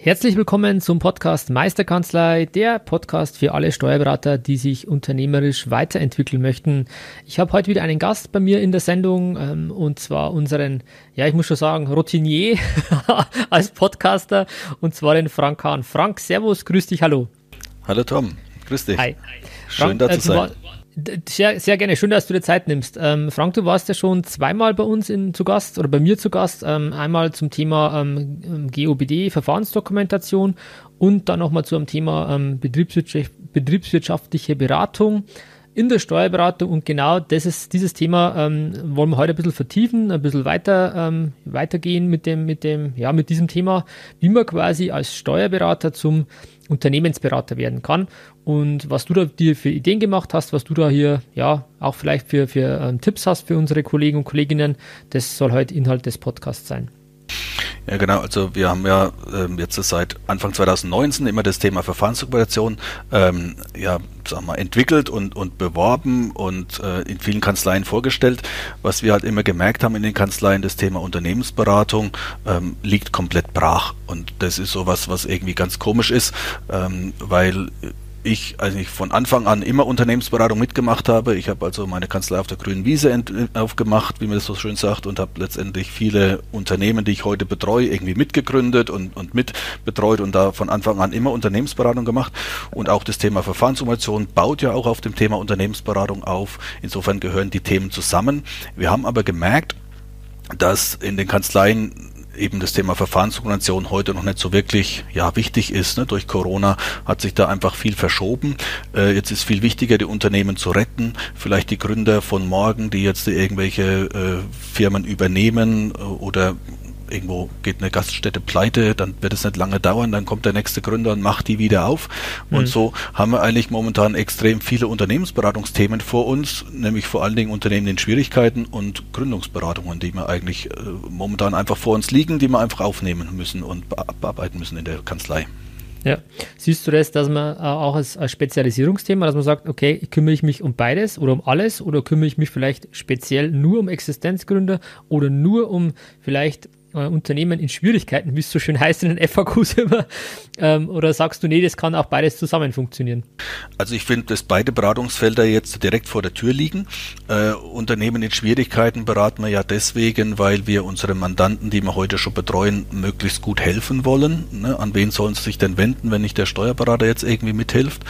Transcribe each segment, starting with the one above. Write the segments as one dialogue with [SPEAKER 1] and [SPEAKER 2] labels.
[SPEAKER 1] Herzlich willkommen zum Podcast Meisterkanzlei, der Podcast für alle Steuerberater, die sich unternehmerisch weiterentwickeln möchten. Ich habe heute wieder einen Gast bei mir in der Sendung ähm, und zwar unseren, ja, ich muss schon sagen, Routinier als Podcaster und zwar den Frank Hahn. Frank, Servus, grüß dich, hallo.
[SPEAKER 2] Hallo Tom, grüß dich.
[SPEAKER 1] Hi.
[SPEAKER 2] Schön Frank, da zu äh, sein.
[SPEAKER 1] Sehr, sehr gerne. Schön, dass du dir Zeit nimmst. Ähm, Frank, du warst ja schon zweimal bei uns in, zu Gast oder bei mir zu Gast. Ähm, einmal zum Thema ähm, GOBD, Verfahrensdokumentation und dann nochmal zu einem Thema ähm, betriebswirtschaft, betriebswirtschaftliche Beratung in der Steuerberatung und genau das ist, dieses Thema ähm, wollen wir heute ein bisschen vertiefen, ein bisschen weiter ähm, weitergehen mit dem, mit dem, ja, mit diesem Thema, wie man quasi als Steuerberater zum Unternehmensberater werden kann und was du da dir für Ideen gemacht hast, was du da hier ja auch vielleicht für, für ähm, Tipps hast für unsere Kollegen und Kolleginnen, das soll heute Inhalt des Podcasts sein.
[SPEAKER 2] Ja, genau. Also wir haben ja ähm, jetzt seit Anfang 2019 immer das Thema Verfahrensdokumentation ähm, ja, sag mal, entwickelt und, und beworben und äh, in vielen Kanzleien vorgestellt. Was wir halt immer gemerkt haben in den Kanzleien, das Thema Unternehmensberatung ähm, liegt komplett brach. Und das ist sowas, was irgendwie ganz komisch ist, ähm, weil ich eigentlich von Anfang an immer Unternehmensberatung mitgemacht habe. Ich habe also meine Kanzlei auf der grünen Wiese aufgemacht, wie man das so schön sagt, und habe letztendlich viele Unternehmen, die ich heute betreue, irgendwie mitgegründet und, und mitbetreut und da von Anfang an immer Unternehmensberatung gemacht. Und auch das Thema Verfahrensumation baut ja auch auf dem Thema Unternehmensberatung auf. Insofern gehören die Themen zusammen. Wir haben aber gemerkt, dass in den Kanzleien eben das Thema Verfahrensdokumentation heute noch nicht so wirklich ja, wichtig ist. Ne? Durch Corona hat sich da einfach viel verschoben. Äh, jetzt ist viel wichtiger, die Unternehmen zu retten. Vielleicht die Gründer von morgen, die jetzt irgendwelche äh, Firmen übernehmen äh, oder irgendwo geht eine Gaststätte pleite, dann wird es nicht lange dauern, dann kommt der nächste Gründer und macht die wieder auf. Und mhm. so haben wir eigentlich momentan extrem viele Unternehmensberatungsthemen vor uns, nämlich vor allen Dingen Unternehmen in Schwierigkeiten und Gründungsberatungen, die wir eigentlich äh, momentan einfach vor uns liegen, die wir einfach aufnehmen müssen und bearbeiten müssen in der Kanzlei.
[SPEAKER 1] Ja, siehst du das, dass man äh, auch als, als, Spezialisierungsthema, dass man sagt, okay, kümmere ich mich um beides oder um alles oder kümmere ich mich vielleicht speziell nur um Existenzgründer oder nur um vielleicht äh, Unternehmen in Schwierigkeiten, wie es so schön heißt in den FAQs immer? Ähm, oder sagst du, nee, das kann auch beides zusammen funktionieren?
[SPEAKER 2] Also ich finde, dass beide Beratungsfelder jetzt direkt vor der Tür liegen. Äh, Unternehmen in Schwierigkeiten beraten wir ja deswegen, weil wir unsere Mandanten, die wir heute schon betreuen, möglichst gut helfen wollen. Ne? An wen sollen sie sich denn wenden, wenn nicht der Steuerberater jetzt irgendwie mithilft?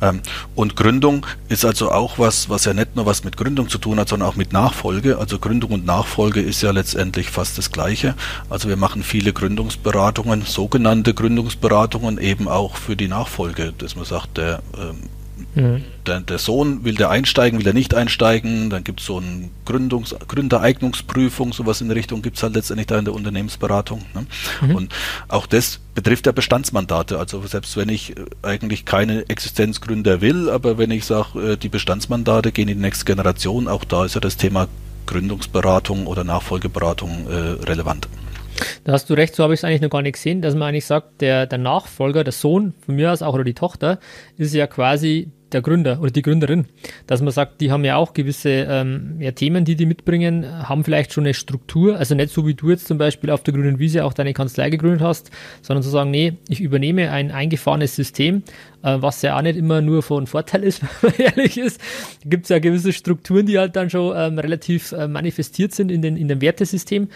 [SPEAKER 2] Ähm, und Gründung ist also auch was, was ja nicht nur was mit Gründung zu tun hat, sondern auch mit Nachfolge. Also Gründung und Nachfolge ist ja letztendlich fast das Gleiche. Also wir machen viele Gründungsberatungen, sogenannte Gründungsberatungen eben auch für die Nachfolge, dass man sagt, der, ähm, mhm. der, der, Sohn will der einsteigen, will er nicht einsteigen, dann gibt es so eine Gründungs Gründereignungsprüfung, sowas in der Richtung gibt es halt letztendlich da in der Unternehmensberatung. Ne? Mhm. Und auch das betrifft ja Bestandsmandate. Also selbst wenn ich äh, eigentlich keine Existenzgründer will, aber wenn ich sage, äh, die Bestandsmandate gehen in die nächste Generation, auch da ist ja das Thema Gründungsberatung oder Nachfolgeberatung äh, relevant.
[SPEAKER 1] Da hast du recht, so habe ich es eigentlich noch gar nicht gesehen, dass man eigentlich sagt, der, der Nachfolger, der Sohn von mir aus auch oder die Tochter, ist ja quasi der Gründer oder die Gründerin, dass man sagt, die haben ja auch gewisse ähm, ja, Themen, die die mitbringen, haben vielleicht schon eine Struktur, also nicht so wie du jetzt zum Beispiel auf der grünen Wiese auch deine Kanzlei gegründet hast, sondern zu sagen, nee, ich übernehme ein eingefahrenes System, äh, was ja auch nicht immer nur von Vorteil ist, wenn man ehrlich ist. Gibt es ja gewisse Strukturen, die halt dann schon ähm, relativ äh, manifestiert sind in, den, in dem Wertesystem.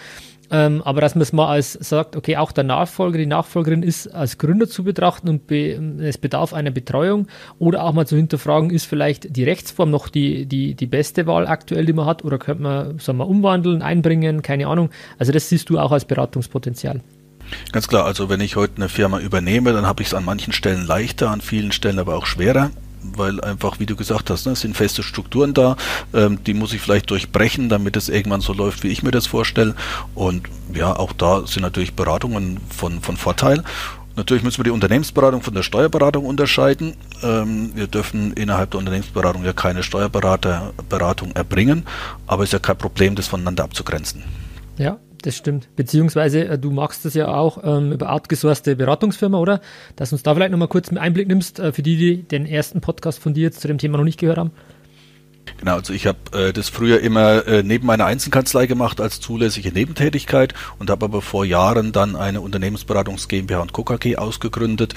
[SPEAKER 1] Ähm, aber dass man es mal als sagt, okay, auch der Nachfolger, die Nachfolgerin ist als Gründer zu betrachten und be, es bedarf einer Betreuung oder auch mal zu hinterfragen, ist vielleicht die Rechtsform noch die, die, die beste Wahl aktuell, die man hat oder könnte man, sagen wir, umwandeln, einbringen, keine Ahnung. Also das siehst du auch als Beratungspotenzial.
[SPEAKER 2] Ganz klar, also wenn ich heute eine Firma übernehme, dann habe ich es an manchen Stellen leichter, an vielen Stellen aber auch schwerer. Weil einfach, wie du gesagt hast, ne, es sind feste Strukturen da, ähm, die muss ich vielleicht durchbrechen, damit es irgendwann so läuft, wie ich mir das vorstelle. Und ja, auch da sind natürlich Beratungen von, von Vorteil. Natürlich müssen wir die Unternehmensberatung von der Steuerberatung unterscheiden. Ähm, wir dürfen innerhalb der Unternehmensberatung ja keine Steuerberatung erbringen, aber es ist ja kein Problem, das voneinander abzugrenzen.
[SPEAKER 1] Ja, das stimmt. Beziehungsweise äh, du machst das ja auch ähm, über outgesourcete Beratungsfirma, oder? Dass uns da vielleicht nochmal kurz einen Einblick nimmst, äh, für die, die den ersten Podcast von dir jetzt zu dem Thema noch nicht gehört haben.
[SPEAKER 2] Genau, also ich habe äh, das früher immer äh, neben meiner Einzelkanzlei gemacht als zulässige Nebentätigkeit und habe aber vor Jahren dann eine Unternehmensberatungs GmbH und Co. Ausgegründet.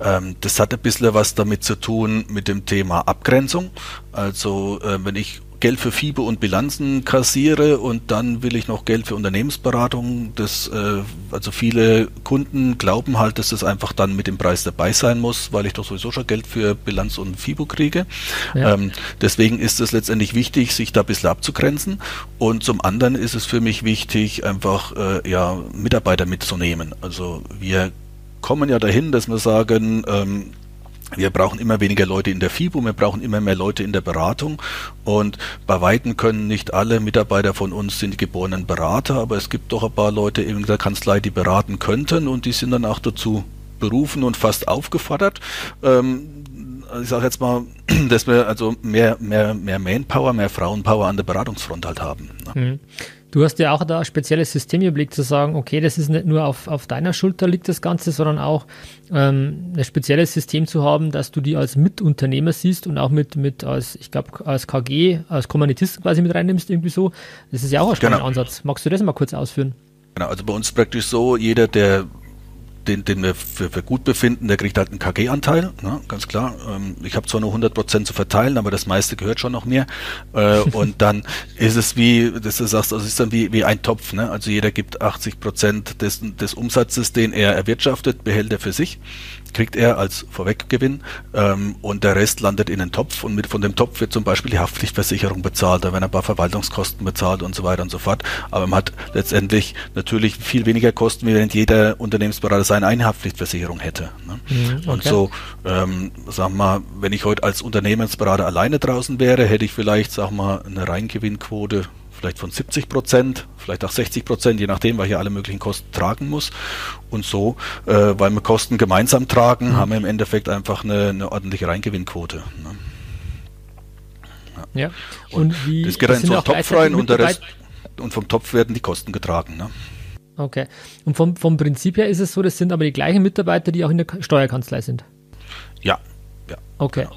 [SPEAKER 2] Ähm, das hat ein bisschen was damit zu tun mit dem Thema Abgrenzung. Also äh, wenn ich Geld für FIBE und Bilanzen kassiere und dann will ich noch Geld für Unternehmensberatung. Das, äh, also viele Kunden glauben halt, dass das einfach dann mit dem Preis dabei sein muss, weil ich doch sowieso schon Geld für Bilanz und FIBO kriege. Ja. Ähm, deswegen ist es letztendlich wichtig, sich da ein bisschen abzugrenzen. Und zum anderen ist es für mich wichtig, einfach äh, ja, Mitarbeiter mitzunehmen. Also wir kommen ja dahin, dass wir sagen, ähm, wir brauchen immer weniger Leute in der FIBO, wir brauchen immer mehr Leute in der Beratung und bei Weitem können nicht alle Mitarbeiter von uns sind geborenen Berater, aber es gibt doch ein paar Leute in der Kanzlei, die beraten könnten und die sind dann auch dazu berufen und fast aufgefordert. Ähm, ich sage jetzt mal, dass wir also mehr, mehr, mehr Manpower, mehr Frauenpower an der Beratungsfront halt haben.
[SPEAKER 1] Ne? Mhm. Du hast ja auch da ein spezielles System im Blick zu sagen, okay, das ist nicht nur auf, auf deiner Schulter liegt das Ganze, sondern auch ähm, ein spezielles System zu haben, dass du die als Mitunternehmer siehst und auch mit, mit als, ich glaube, als KG, als Kommunitisten quasi mit reinnimmst, irgendwie so. Das ist ja auch ein spannender genau. Ansatz. Magst du das mal kurz ausführen?
[SPEAKER 2] Genau, also bei uns praktisch so, jeder, der den, den wir für, für gut befinden, der kriegt halt einen KG-Anteil, ne, ganz klar. Ähm, ich habe zwar nur 100% zu verteilen, aber das meiste gehört schon noch mir. Äh, und dann ist es wie, das du sagst, also ist dann wie, wie ein Topf. Ne? Also jeder gibt 80% des, des Umsatzes, den er erwirtschaftet, behält er für sich kriegt er als Vorweggewinn ähm, und der Rest landet in den Topf und mit von dem Topf wird zum Beispiel die Haftpflichtversicherung bezahlt, da werden ein paar Verwaltungskosten bezahlt und so weiter und so fort. Aber man hat letztendlich natürlich viel weniger Kosten, wie wenn jeder Unternehmensberater seine eine Haftpflichtversicherung hätte. Ne? Mhm, okay. Und so, ähm, sagen wir mal, wenn ich heute als Unternehmensberater alleine draußen wäre, hätte ich vielleicht, sag mal, eine Reingewinnquote vielleicht von 70 Prozent, vielleicht auch 60 Prozent, je nachdem, weil ich ja alle möglichen Kosten tragen muss. Und so, äh, weil wir Kosten gemeinsam tragen, mhm. haben wir im Endeffekt einfach eine, eine ordentliche Reingewinnquote. Ne?
[SPEAKER 1] Ja. ja. Und, und wie,
[SPEAKER 2] das geht dann in so einen Topf rein und, der Rest, und vom Topf werden die Kosten getragen. Ne?
[SPEAKER 1] Okay. Und vom, vom Prinzip her ist es so, das sind aber die gleichen Mitarbeiter, die auch in der Steuerkanzlei sind.
[SPEAKER 2] Ja. ja.
[SPEAKER 1] Okay. Genau.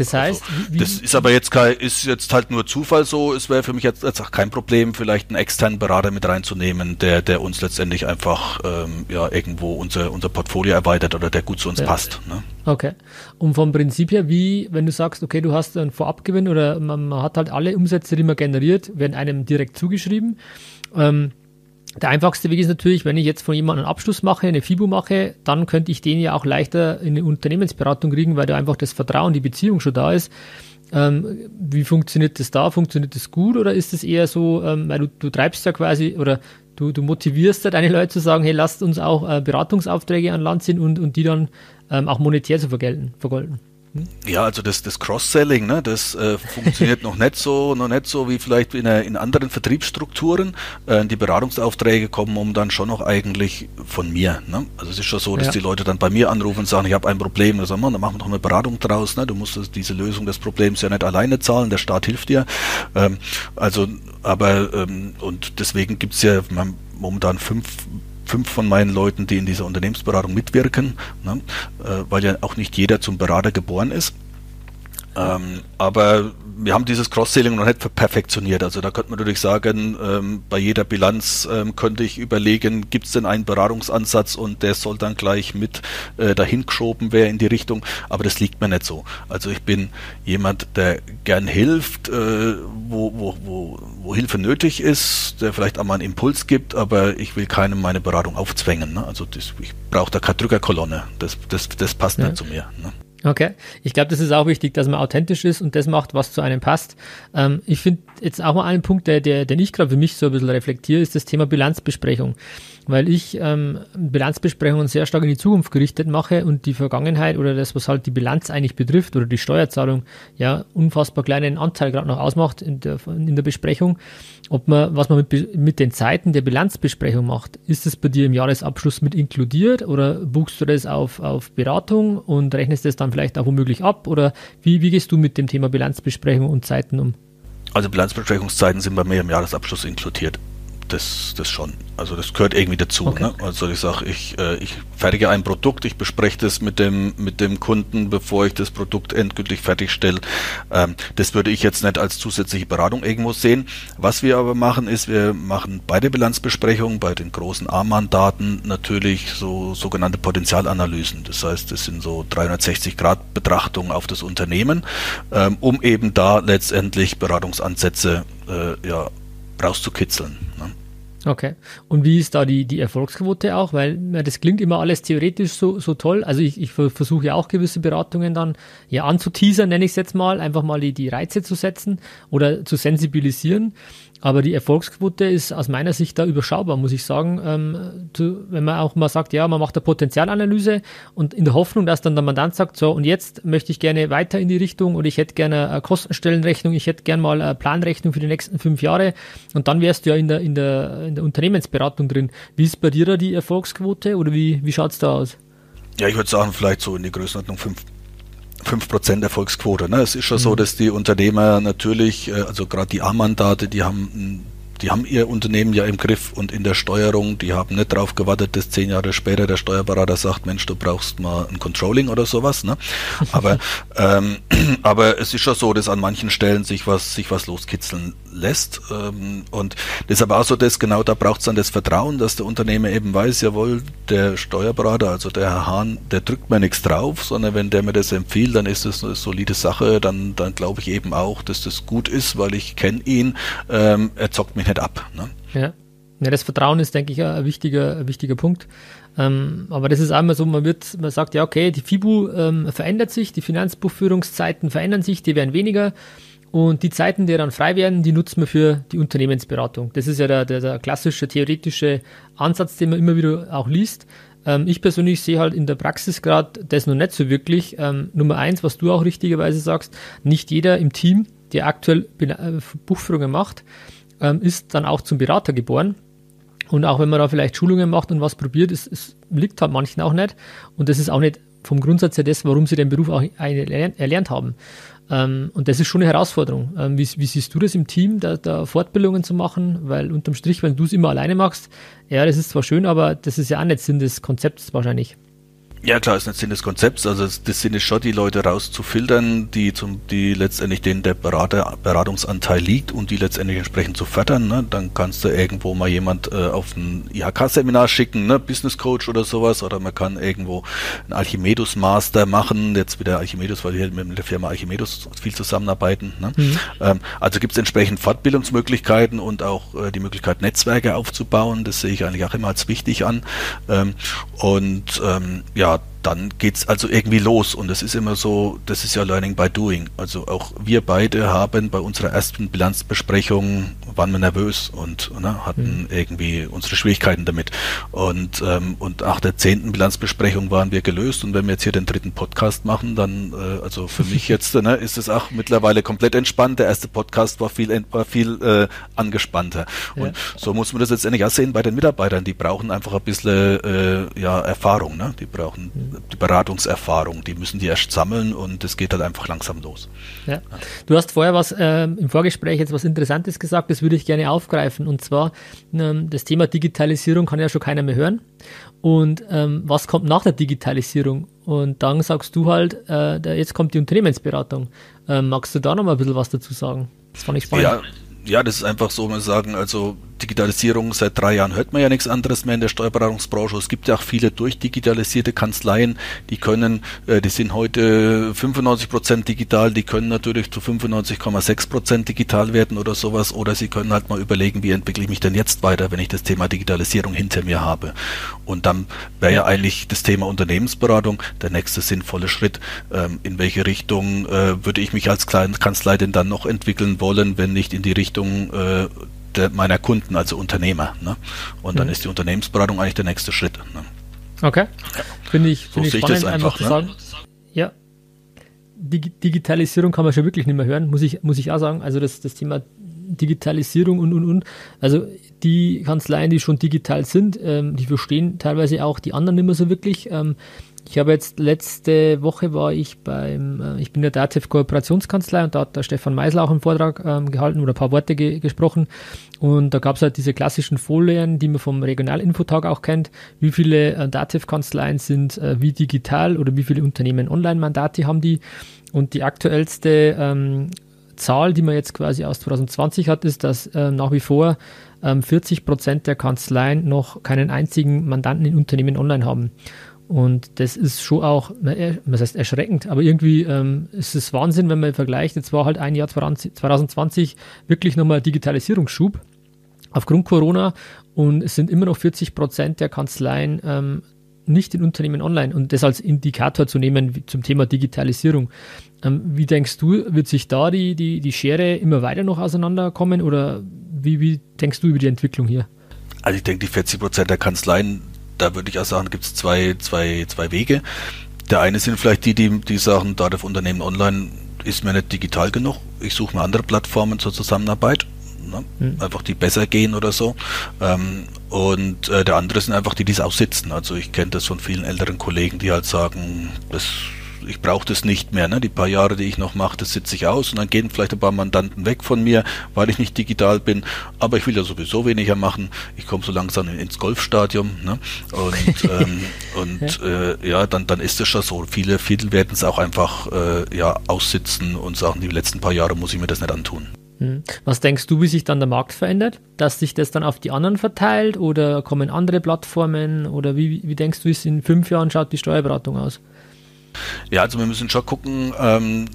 [SPEAKER 1] Das heißt,
[SPEAKER 2] also, das ist aber jetzt kein, ist jetzt halt nur Zufall so. Es wäre für mich jetzt, jetzt auch kein Problem, vielleicht einen externen Berater mit reinzunehmen, der, der uns letztendlich einfach ähm, ja irgendwo unser, unser Portfolio erweitert oder der gut zu uns ja. passt. Ne?
[SPEAKER 1] Okay. Und vom Prinzip her, wie, wenn du sagst, okay, du hast einen Vorabgewinn oder man, man hat halt alle Umsätze, die man generiert, werden einem direkt zugeschrieben. Ähm, der einfachste Weg ist natürlich, wenn ich jetzt von jemandem einen Abschluss mache, eine FIBU mache, dann könnte ich den ja auch leichter in eine Unternehmensberatung kriegen, weil da einfach das Vertrauen, die Beziehung schon da ist. Ähm, wie funktioniert das da? Funktioniert das gut oder ist es eher so, ähm, weil du, du treibst ja quasi oder du, du motivierst ja deine Leute zu sagen, hey, lasst uns auch äh, Beratungsaufträge an Land ziehen und, und die dann ähm, auch monetär zu vergelten, vergolden?
[SPEAKER 2] Ja, also das, das Cross-Selling, ne, das äh, funktioniert noch nicht so, noch nicht so wie vielleicht in, in anderen Vertriebsstrukturen. Äh, die Beratungsaufträge kommen um dann schon noch eigentlich von mir. Ne? Also es ist schon so, dass ja. die Leute dann bei mir anrufen und sagen, ich habe ein Problem. Da sagen wir, dann machen wir doch eine Beratung draus. Ne? Du musst diese Lösung des Problems ja nicht alleine zahlen, der Staat hilft dir. Ähm, also, aber ähm, und deswegen gibt's ja momentan fünf fünf von meinen Leuten, die in dieser Unternehmensberatung mitwirken, ne, äh, weil ja auch nicht jeder zum Berater geboren ist. Ähm, aber wir haben dieses Cross-Selling noch nicht perfektioniert. Also da könnte man natürlich sagen, ähm, bei jeder Bilanz ähm, könnte ich überlegen, gibt es denn einen Beratungsansatz und der soll dann gleich mit äh, dahin geschoben werden in die Richtung. Aber das liegt mir nicht so. Also ich bin jemand, der gern hilft, äh, wo, wo, wo, wo Hilfe nötig ist, der vielleicht auch mal einen Impuls gibt, aber ich will keinem meine Beratung aufzwängen. Ne? Also das, ich brauche da keine Drückerkolonne. Das, das, das passt ja. nicht zu mir. Ne?
[SPEAKER 1] Okay, ich glaube, das ist auch wichtig, dass man authentisch ist und das macht, was zu einem passt. Ähm, ich finde jetzt auch mal einen Punkt, der, der, den ich gerade für mich so ein bisschen reflektiere, ist das Thema Bilanzbesprechung. weil ich ähm, Bilanzbesprechungen sehr stark in die Zukunft gerichtet mache und die Vergangenheit oder das, was halt die Bilanz eigentlich betrifft oder die Steuerzahlung, ja, unfassbar kleinen Anteil gerade noch ausmacht in der, in der Besprechung. Ob man, was man mit, mit den Zeiten der Bilanzbesprechung macht, ist das bei dir im Jahresabschluss mit inkludiert oder buchst du das auf, auf Beratung und rechnest das dann vielleicht auch womöglich ab oder wie, wie gehst du mit dem Thema Bilanzbesprechung und Zeiten um?
[SPEAKER 2] Also Bilanzbesprechungszeiten sind bei mir im Jahresabschluss inkludiert das, das schon. Also das gehört irgendwie dazu. Okay. Ne? Also ich sage, ich, äh, ich fertige ein Produkt, ich bespreche das mit dem, mit dem Kunden, bevor ich das Produkt endgültig fertigstelle. Ähm, das würde ich jetzt nicht als zusätzliche Beratung irgendwo sehen. Was wir aber machen, ist, wir machen bei der Bilanzbesprechung, bei den großen A-Mandaten natürlich so sogenannte Potenzialanalysen. Das heißt, das sind so 360-Grad-Betrachtungen auf das Unternehmen, ähm, um eben da letztendlich Beratungsansätze äh, ja, rauszukitzeln. Ne?
[SPEAKER 1] Okay. Und wie ist da die, die Erfolgsquote auch? Weil das klingt immer alles theoretisch so, so toll. Also ich, ich versuche ja auch gewisse Beratungen dann ja anzuteasern, nenne ich es jetzt mal, einfach mal die, die Reize zu setzen oder zu sensibilisieren. Aber die Erfolgsquote ist aus meiner Sicht da überschaubar, muss ich sagen. Ähm, zu, wenn man auch mal sagt, ja, man macht eine Potenzialanalyse und in der Hoffnung, dass dann der Mandant sagt, so, und jetzt möchte ich gerne weiter in die Richtung und ich hätte gerne eine Kostenstellenrechnung, ich hätte gerne mal eine Planrechnung für die nächsten fünf Jahre und dann wärst du ja in der, in der, in der Unternehmensberatung drin. Wie ist bei dir da die Erfolgsquote oder wie, wie schaut es da aus?
[SPEAKER 2] Ja, ich würde sagen, vielleicht so in die Größenordnung fünf 5% Erfolgsquote. Ne? Es ist schon mhm. so, dass die Unternehmer natürlich, äh, also gerade die A-Mandate, die haben die haben ihr Unternehmen ja im Griff und in der Steuerung, die haben nicht darauf gewartet, dass zehn Jahre später der Steuerberater sagt, Mensch, du brauchst mal ein Controlling oder sowas. Ne? Aber, ähm, aber es ist schon so, dass an manchen Stellen sich was, sich was loskitzeln lässt. Ähm, und das ist aber auch so, dass genau da braucht es dann das Vertrauen, dass der Unternehmer eben weiß, jawohl, der Steuerberater, also der Herr Hahn, der drückt mir nichts drauf, sondern wenn der mir das empfiehlt, dann ist das eine solide Sache, dann, dann glaube ich eben auch, dass das gut ist, weil ich kenne ihn, ähm, er zockt mich nicht ab. Ne?
[SPEAKER 1] Ja. ja, das Vertrauen ist, denke ich, ein wichtiger, ein wichtiger Punkt. Ähm, aber das ist einmal so, man wird, man sagt, ja, okay, die FIBU ähm, verändert sich, die Finanzbuchführungszeiten verändern sich, die werden weniger. Und die Zeiten, die dann frei werden, die nutzen wir für die Unternehmensberatung. Das ist ja der, der, der klassische theoretische Ansatz, den man immer wieder auch liest. Ähm, ich persönlich sehe halt in der Praxis gerade das noch nicht so wirklich. Ähm, Nummer eins, was du auch richtigerweise sagst, nicht jeder im Team, der aktuell äh, Buchführungen macht, ähm, ist dann auch zum Berater geboren. Und auch wenn man da vielleicht Schulungen macht und was probiert, es, es liegt halt manchen auch nicht. Und das ist auch nicht vom Grundsatz her das, warum sie den Beruf auch erlernt haben. Ähm, und das ist schon eine Herausforderung. Ähm, wie, wie, siehst du das im Team, da, da Fortbildungen zu machen? Weil unterm Strich, wenn du es immer alleine machst, ja, das ist zwar schön, aber das ist ja auch nicht Sinn des Konzepts wahrscheinlich.
[SPEAKER 2] Ja, klar, ist nicht Sinn des Konzepts. Also das Sinn ist schon, die Leute rauszufiltern, die zum, die letztendlich denen der Berater, Beratungsanteil liegt und die letztendlich entsprechend zu fördern. Ne? Dann kannst du irgendwo mal jemand äh, auf ein IHK-Seminar schicken, ne? Business Coach oder sowas, oder man kann irgendwo ein Archimedus Master machen. Jetzt wieder Archimedus, weil wir mit der Firma Archimedus viel zusammenarbeiten. Ne? Mhm. Ähm, also gibt es entsprechend Fortbildungsmöglichkeiten und auch äh, die Möglichkeit, Netzwerke aufzubauen. Das sehe ich eigentlich auch immer als wichtig an. Ähm, und ähm, ja, shot dann geht's also irgendwie los und es ist immer so, das ist ja Learning by Doing. Also auch wir beide haben bei unserer ersten Bilanzbesprechung waren wir nervös und ne, hatten mhm. irgendwie unsere Schwierigkeiten damit. Und ähm, und nach der zehnten Bilanzbesprechung waren wir gelöst und wenn wir jetzt hier den dritten Podcast machen, dann äh, also für mich jetzt ne, ist es auch mittlerweile komplett entspannt. Der erste Podcast war viel war viel äh, angespannter und ja. so muss man das jetzt endlich auch sehen bei den Mitarbeitern. Die brauchen einfach ein bisschen äh, ja Erfahrung, ne? Die brauchen mhm die Beratungserfahrung, die müssen die erst sammeln und es geht halt einfach langsam los.
[SPEAKER 1] Ja. Du hast vorher was äh, im Vorgespräch jetzt was Interessantes gesagt, das würde ich gerne aufgreifen und zwar ähm, das Thema Digitalisierung kann ja schon keiner mehr hören und ähm, was kommt nach der Digitalisierung und dann sagst du halt, äh, jetzt kommt die Unternehmensberatung. Ähm, magst du da noch mal ein bisschen was dazu sagen?
[SPEAKER 2] Das fand ich spannend. Ja, ja, das ist einfach so, man sagen, also Digitalisierung, seit drei Jahren hört man ja nichts anderes mehr in der Steuerberatungsbranche. Es gibt ja auch viele durchdigitalisierte Kanzleien, die können, äh, die sind heute 95 Prozent digital, die können natürlich zu 95,6 Prozent digital werden oder sowas. Oder sie können halt mal überlegen, wie entwickle ich mich denn jetzt weiter, wenn ich das Thema Digitalisierung hinter mir habe. Und dann wäre ja eigentlich das Thema Unternehmensberatung der nächste sinnvolle Schritt. Ähm, in welche Richtung äh, würde ich mich als Kanzlei denn dann noch entwickeln wollen, wenn nicht in die Richtung äh, meiner Kunden, also Unternehmer. Ne? Und dann mhm. ist die Unternehmensberatung eigentlich der nächste Schritt. Ne?
[SPEAKER 1] Okay. Finde ich, so ich spannend, einfach, einfach zu ne? sagen. Ja. Digitalisierung kann man schon wirklich nicht mehr hören, muss ich, muss ich auch sagen. Also das, das Thema Digitalisierung und, und, und. Also die Kanzleien, die schon digital sind, ähm, die verstehen teilweise auch die anderen nicht mehr so wirklich. Ähm, ich habe jetzt letzte Woche war ich beim, äh, ich bin der DATEV Kooperationskanzlei und da hat der Stefan Meisler auch einen Vortrag ähm, gehalten oder ein paar Worte ge gesprochen. Und da gab es halt diese klassischen Folien, die man vom Regionalinfotag auch kennt. Wie viele äh, DATEV-Kanzleien sind äh, wie digital oder wie viele Unternehmen Online-Mandate haben die? Und die aktuellste ähm, Zahl, die man jetzt quasi aus 2020 hat, ist, dass äh, nach wie vor ähm, 40 Prozent der Kanzleien noch keinen einzigen Mandanten in Unternehmen online haben. Und das ist schon auch, was heißt erschreckend, aber irgendwie ähm, ist es Wahnsinn, wenn man vergleicht. Jetzt war halt ein Jahr 2020 wirklich nochmal Digitalisierungsschub aufgrund Corona und es sind immer noch 40 Prozent der Kanzleien ähm, nicht in Unternehmen online und das als Indikator zu nehmen zum Thema Digitalisierung. Ähm, wie denkst du, wird sich da die, die, die Schere immer weiter noch auseinanderkommen oder wie, wie denkst du über die Entwicklung hier?
[SPEAKER 2] Also ich denke, die 40 Prozent der Kanzleien da würde ich auch sagen, gibt es zwei, zwei, zwei Wege. Der eine sind vielleicht die, die, die sagen, da das Unternehmen online ist mir nicht digital genug. Ich suche mir andere Plattformen zur Zusammenarbeit. Ne? Mhm. Einfach die besser gehen oder so. Ähm, und äh, der andere sind einfach die, die es aussitzen. Also ich kenne das von vielen älteren Kollegen, die halt sagen, das ich brauche das nicht mehr. Ne? Die paar Jahre, die ich noch mache, das sitze ich aus und dann gehen vielleicht ein paar Mandanten weg von mir, weil ich nicht digital bin. Aber ich will ja sowieso weniger machen. Ich komme so langsam ins Golfstadium. Ne? Und, ähm, und äh, ja, dann, dann ist es schon so. Viele, viele werden es auch einfach äh, ja, aussitzen und sagen, die letzten paar Jahre muss ich mir das nicht antun.
[SPEAKER 1] Hm. Was denkst du, wie sich dann der Markt verändert? Dass sich das dann auf die anderen verteilt oder kommen andere Plattformen oder wie, wie denkst du, wie es in fünf Jahren schaut die Steuerberatung aus?
[SPEAKER 2] Ja, also wir müssen schon gucken, ähm,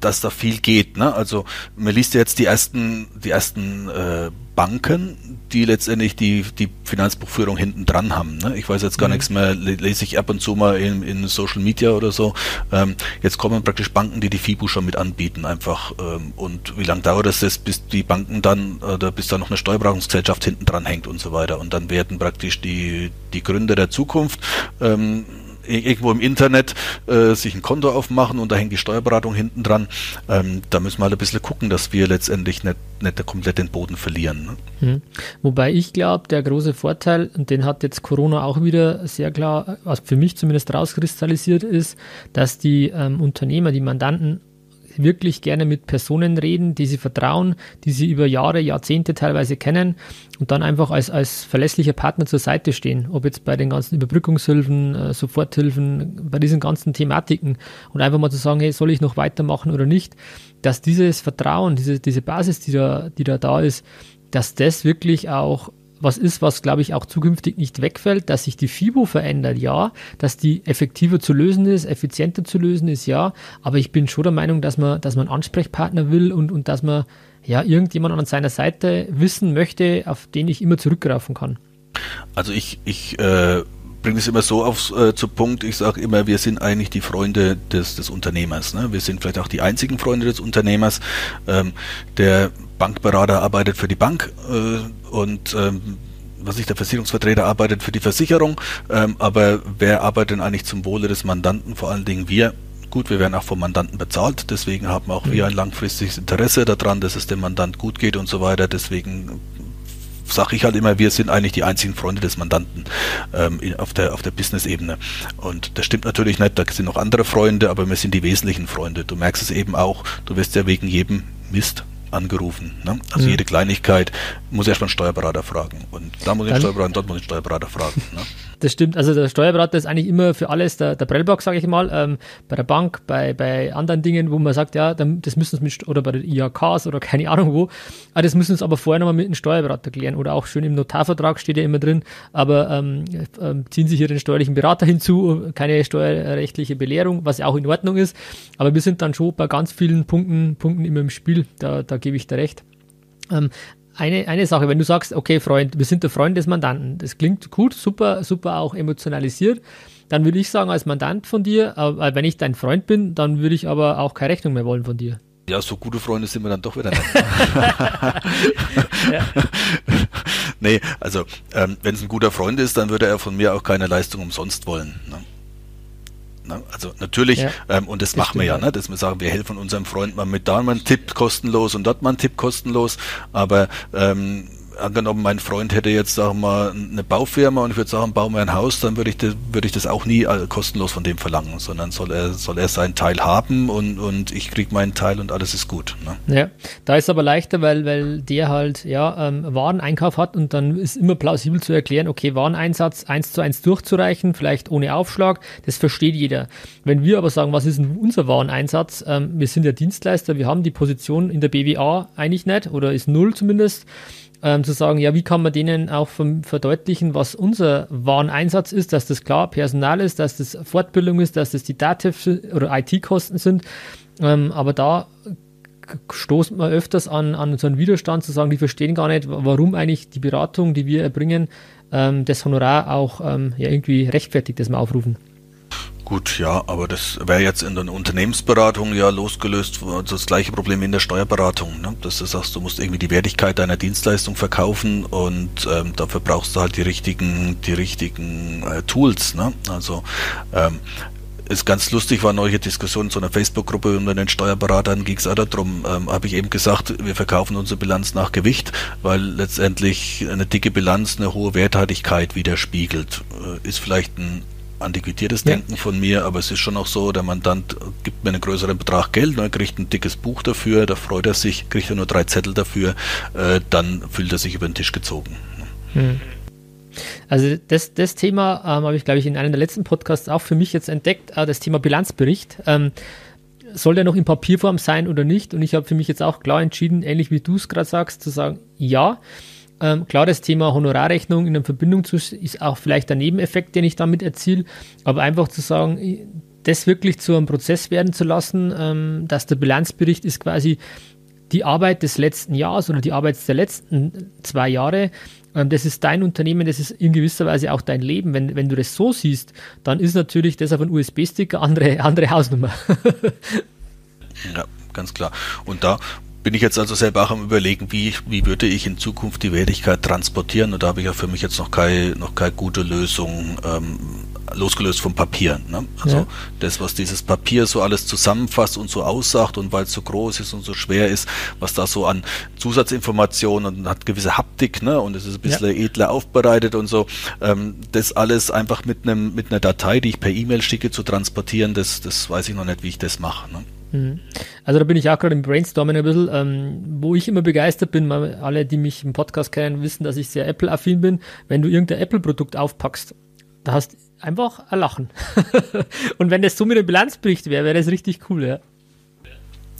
[SPEAKER 2] dass da viel geht. Ne? Also man liest ja jetzt die ersten, die ersten äh, Banken, die letztendlich die, die Finanzbuchführung hinten dran haben. Ne? Ich weiß jetzt gar mhm. nichts mehr, lese ich ab und zu mal in, in Social Media oder so. Ähm, jetzt kommen praktisch Banken, die die FIBU schon mit anbieten einfach. Ähm, und wie lange dauert es, bis die Banken dann, oder bis da noch eine Steuerberatungsgesellschaft hinten dran hängt und so weiter. Und dann werden praktisch die, die Gründer der Zukunft ähm, irgendwo im Internet äh, sich ein Konto aufmachen und da hängt die Steuerberatung hinten dran. Ähm, da müssen wir halt ein bisschen gucken, dass wir letztendlich nicht, nicht komplett den Boden verlieren. Ne?
[SPEAKER 1] Hm. Wobei ich glaube, der große Vorteil, und den hat jetzt Corona auch wieder sehr klar, was für mich zumindest rauskristallisiert ist, dass die ähm, Unternehmer, die Mandanten wirklich gerne mit Personen reden, die sie vertrauen, die sie über Jahre, Jahrzehnte teilweise kennen und dann einfach als, als verlässlicher Partner zur Seite stehen. Ob jetzt bei den ganzen Überbrückungshilfen, äh, Soforthilfen, bei diesen ganzen Thematiken und einfach mal zu sagen, hey, soll ich noch weitermachen oder nicht, dass dieses Vertrauen, diese, diese Basis, die da, die da da ist, dass das wirklich auch was ist, was glaube ich auch zukünftig nicht wegfällt, dass sich die FIBO verändert, ja, dass die effektiver zu lösen ist, effizienter zu lösen ist, ja, aber ich bin schon der Meinung, dass man, dass man Ansprechpartner will und, und dass man ja irgendjemand an seiner Seite wissen möchte, auf den ich immer zurückgreifen kann.
[SPEAKER 2] Also ich, ich äh bringe es immer so auf äh, zu Punkt, ich sage immer, wir sind eigentlich die Freunde des, des Unternehmers. Ne? Wir sind vielleicht auch die einzigen Freunde des Unternehmers. Ähm, der Bankberater arbeitet für die Bank äh, und ähm, was ich, der Versicherungsvertreter arbeitet für die Versicherung, ähm, aber wer arbeitet denn eigentlich zum Wohle des Mandanten? Vor allen Dingen wir. Gut, wir werden auch vom Mandanten bezahlt, deswegen haben auch wir ein langfristiges Interesse daran, dass es dem Mandant gut geht und so weiter. Deswegen sage ich halt immer, wir sind eigentlich die einzigen Freunde des Mandanten ähm, auf der, auf der Business-Ebene. Und das stimmt natürlich nicht, da sind noch andere Freunde, aber wir sind die wesentlichen Freunde. Du merkst es eben auch, du wirst ja wegen jedem Mist angerufen. Ne? Also mhm. jede Kleinigkeit muss erstmal einen Steuerberater fragen. Und da muss ich einen Steuerberater, dort muss ich einen Steuerberater fragen. Ne?
[SPEAKER 1] Das stimmt. Also der Steuerberater ist eigentlich immer für alles der, der Prellbock, sage ich mal. Ähm, bei der Bank, bei, bei anderen Dingen, wo man sagt, ja, das müssen wir mit, oder bei den IHKs oder keine Ahnung wo. Aber das müssen wir aber vorher nochmal mit einem Steuerberater klären. Oder auch schön im Notarvertrag steht ja immer drin, aber ähm, ähm, ziehen Sie hier den steuerlichen Berater hinzu, keine steuerrechtliche Belehrung, was ja auch in Ordnung ist. Aber wir sind dann schon bei ganz vielen Punkten, Punkten immer im Spiel. Da, da gebe ich dir recht. Ähm, eine, eine Sache, wenn du sagst, okay, Freund, wir sind der Freund des Mandanten, das klingt gut, super, super auch emotionalisiert, dann würde ich sagen, als Mandant von dir, äh, wenn ich dein Freund bin, dann würde ich aber auch keine Rechnung mehr wollen von dir.
[SPEAKER 2] Ja, so gute Freunde sind wir dann doch wieder nicht. nee, also ähm, wenn es ein guter Freund ist, dann würde er von mir auch keine Leistung umsonst wollen. Ne? Ne? Also natürlich, ja, ähm, und das, das machen wir ja, ne? dass wir sagen, wir helfen unserem Freund mal mit da mal einen Tipp kostenlos und dort mal einen Tipp kostenlos, aber ähm, angenommen, mein Freund hätte jetzt, sagen wir mal, eine Baufirma und ich würde sagen, bau mir ein Haus, dann würde ich, das, würde ich das auch nie äh, kostenlos von dem verlangen, sondern soll er, soll er seinen Teil haben und, und ich kriege meinen Teil und alles ist gut.
[SPEAKER 1] Ne? Ja, da ist aber leichter, weil, weil der halt ja ähm, Wareneinkauf hat und dann ist immer plausibel zu erklären, okay, Wareneinsatz eins zu eins durchzureichen, vielleicht ohne Aufschlag, das versteht jeder. Wenn wir aber sagen, was ist denn unser Wareneinsatz? Ähm, wir sind ja Dienstleister, wir haben die Position in der BWA eigentlich nicht oder ist null zumindest ähm, zu sagen, ja, wie kann man denen auch verdeutlichen, was unser Wareneinsatz ist, dass das klar Personal ist, dass das Fortbildung ist, dass das die Dativ oder IT-Kosten sind. Ähm, aber da stoßt man öfters an, an so einen Widerstand zu sagen, die verstehen gar nicht, warum eigentlich die Beratung, die wir erbringen, ähm, das Honorar auch ähm, ja, irgendwie rechtfertigt, das wir aufrufen.
[SPEAKER 2] Gut, ja, aber das wäre jetzt in der Unternehmensberatung ja losgelöst, also das gleiche Problem in der Steuerberatung. Ne? Dass du sagst, du musst irgendwie die Wertigkeit deiner Dienstleistung verkaufen und ähm, dafür brauchst du halt die richtigen, die richtigen äh, Tools. Ne? Also ähm, ist ganz lustig, war neue Diskussion in so einer Facebook-Gruppe unter den Steuerberatern, ging es auch darum, ähm, habe ich eben gesagt, wir verkaufen unsere Bilanz nach Gewicht, weil letztendlich eine dicke Bilanz eine hohe Werthaltigkeit widerspiegelt. Äh, ist vielleicht ein antiquiertes ja. Denken von mir, aber es ist schon auch so, der Mandant gibt mir einen größeren Betrag Geld, ne, kriegt ein dickes Buch dafür, da freut er sich, kriegt er nur drei Zettel dafür, äh, dann fühlt er sich über den Tisch gezogen. Hm.
[SPEAKER 1] Also das, das Thema ähm, habe ich, glaube ich, in einem der letzten Podcasts auch für mich jetzt entdeckt, äh, das Thema Bilanzbericht. Ähm, soll der noch in Papierform sein oder nicht? Und ich habe für mich jetzt auch klar entschieden, ähnlich wie du es gerade sagst, zu sagen, ja. Ähm, klar, das Thema Honorarrechnung in Verbindung zu, ist auch vielleicht der Nebeneffekt, den ich damit erziele, aber einfach zu sagen, das wirklich zu einem Prozess werden zu lassen, ähm, dass der Bilanzbericht ist quasi die Arbeit des letzten Jahres oder die Arbeit der letzten zwei Jahre. Ähm, das ist dein Unternehmen, das ist in gewisser Weise auch dein Leben. Wenn, wenn du das so siehst, dann ist natürlich das auf einem USB-Stick eine andere, andere Hausnummer.
[SPEAKER 2] ja, ganz klar. Und da bin ich jetzt also selber auch am überlegen, wie, wie würde ich in Zukunft die Wertigkeit transportieren und da habe ich ja für mich jetzt noch keine, noch keine gute Lösung ähm, losgelöst vom Papier. Ne? Also ja. das, was dieses Papier so alles zusammenfasst und so aussagt und weil es so groß ist und so schwer ist, was da so an Zusatzinformationen und hat gewisse Haptik ne? und es ist ein bisschen ja. edler aufbereitet und so, ähm, das alles einfach mit einem mit einer Datei, die ich per E-Mail schicke, zu transportieren, das, das weiß ich noch nicht, wie ich das mache. Ne?
[SPEAKER 1] Mhm. Also da bin ich auch gerade im Brainstorming ein bisschen, ähm, wo ich immer begeistert bin, alle, die mich im Podcast kennen, wissen, dass ich sehr Apple-affin bin. Wenn du irgendein Apple-Produkt aufpackst, da hast einfach ein Lachen. Und wenn das so mit einem Bilanzbericht wäre, wäre das richtig cool, ja.